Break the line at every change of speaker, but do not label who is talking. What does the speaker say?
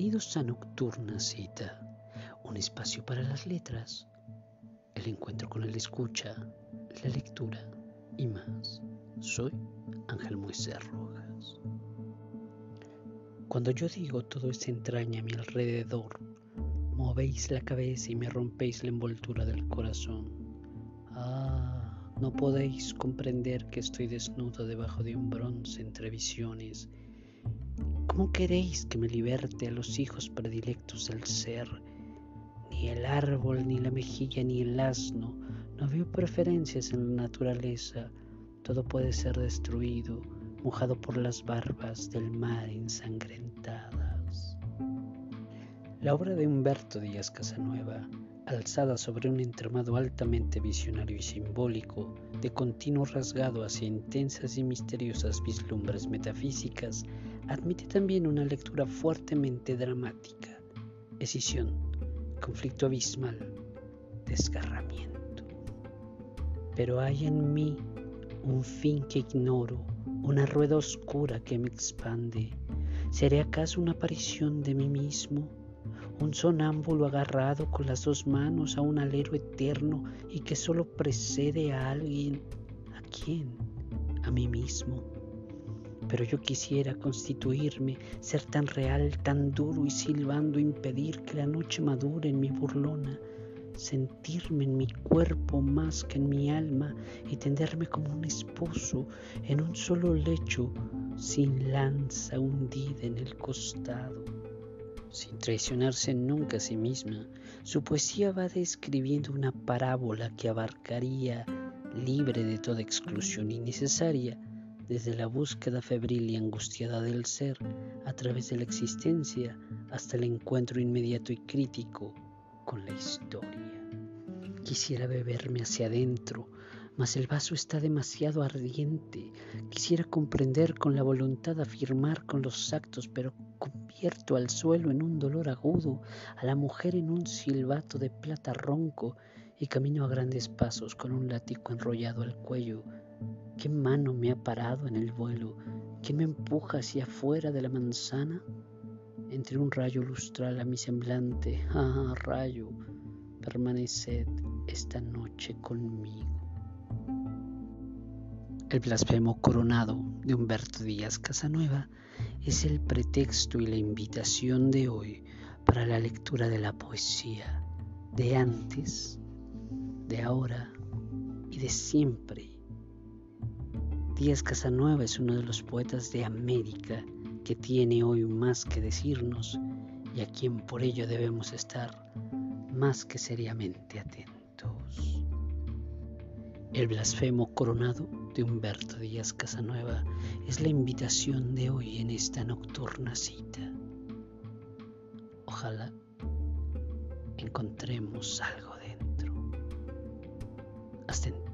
Bienvenidos a Nocturna Cita, un espacio para las letras, el encuentro con el escucha, la lectura y más. Soy Ángel Moisés Rojas. Cuando yo digo todo se entraña a mi alrededor, movéis la cabeza y me rompéis la envoltura del corazón. Ah, no podéis comprender que estoy desnudo debajo de un bronce entre visiones ¿Cómo queréis que me liberte a los hijos predilectos del ser? Ni el árbol, ni la mejilla, ni el asno. No veo preferencias en la naturaleza. Todo puede ser destruido, mojado por las barbas del mar ensangrentadas. La obra de Humberto Díaz Casanueva, alzada sobre un entramado altamente visionario y simbólico, de continuo rasgado hacia intensas y misteriosas vislumbres metafísicas, admite también una lectura fuertemente dramática, escisión, conflicto abismal, desgarramiento. Pero hay en mí un fin que ignoro, una rueda oscura que me expande. ¿Seré acaso una aparición de mí mismo? Un sonámbulo agarrado con las dos manos a un alero eterno y que solo precede a alguien. ¿A quién? A mí mismo pero yo quisiera constituirme, ser tan real, tan duro y silbando impedir que la noche madure en mi burlona, sentirme en mi cuerpo más que en mi alma y tenderme como un esposo en un solo lecho, sin lanza hundida en el costado. Sin traicionarse nunca a sí misma, su poesía va describiendo una parábola que abarcaría, libre de toda exclusión innecesaria, desde la búsqueda febril y angustiada del ser a través de la existencia hasta el encuentro inmediato y crítico con la historia. Quisiera beberme hacia adentro, mas el vaso está demasiado ardiente. Quisiera comprender con la voluntad, afirmar con los actos, pero convierto al suelo en un dolor agudo, a la mujer en un silbato de plata ronco y camino a grandes pasos con un látigo enrollado al cuello ¿Qué mano me ha parado en el vuelo? ¿Qué me empuja hacia afuera de la manzana? Entre un rayo lustral a mi semblante, ah, rayo, permaneced esta noche conmigo. El blasfemo coronado de Humberto Díaz Casanueva es el pretexto y la invitación de hoy para la lectura de la poesía de antes, de ahora y de siempre Díaz Casanueva es uno de los poetas de América que tiene hoy más que decirnos y a quien por ello debemos estar más que seriamente atentos. El blasfemo coronado de Humberto Díaz Casanueva es la invitación de hoy en esta nocturna cita. Ojalá encontremos algo dentro. Hasta entonces.